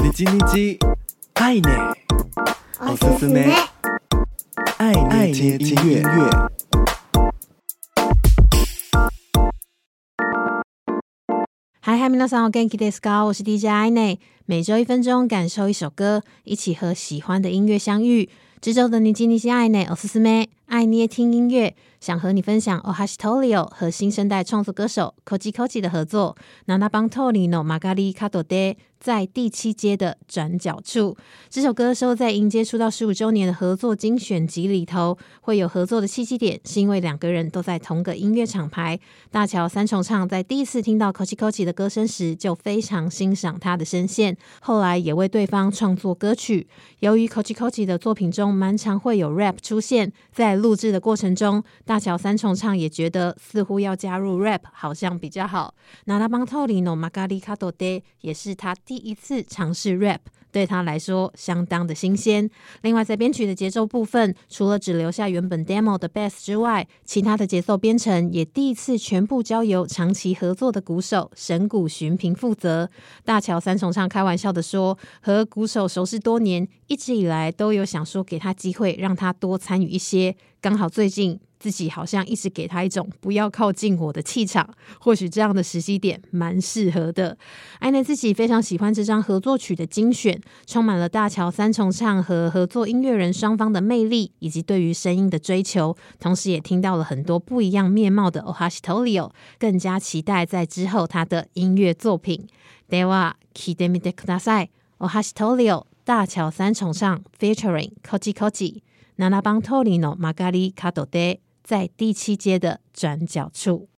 你叽你叽，爱呢，おすすめ，爱爱听音乐。嗨嗨，皆さんお元気ですか？我是 DJ 爱内，每周一分钟，感受一首歌，一起和喜欢的音乐相遇。这周的你叽你叽爱呢，おすすめ，爱捏听音乐。想和你分享 Ohashitorio 和新生代创作歌手 Koji Koji 的合作。七番通りの曲がり角で在第七街的转角处，这首歌收在迎接出道十五周年的合作精选集里头。会有合作的契机点，是因为两个人都在同个音乐厂牌。大桥三重唱在第一次听到 Koji Koji 的歌声时，就非常欣赏他的声线，后来也为对方创作歌曲。由于 Koji Koji 的作品中蛮常会有 rap 出现，在 录制的过程中。大桥三重唱也觉得似乎要加入 rap 好像比较好。七番通りの曲がり角で也是他第一次尝试 rap，对他来说相当的新鲜。另外，在编曲的节奏部分，除了只留下原本 demo 的 bass 之外，其他的节奏编程也第一次全部交由长期合作的鼓手神谷寻平负责。大桥三重唱开玩笑的说，和鼓手熟识多年，一直以来都有想说给他机会，让他多参与一些。 刚好最近。自己好像一直给他一种不要靠近我的气场，或许这样的时机点蛮适合的。爱内自己非常喜欢这张合作曲的精选，充满了大桥三重唱和合作音乐人双方的魅力以及对于声音的追求，同时也听到了很多不一样面貌的 Ohashitorio，更加期待在之后他的音乐作品。では闻いてみてください。Ohashitorio 大桥三重唱 featuring Koji Koji 七番通りの曲がり角で在第七街的转角处。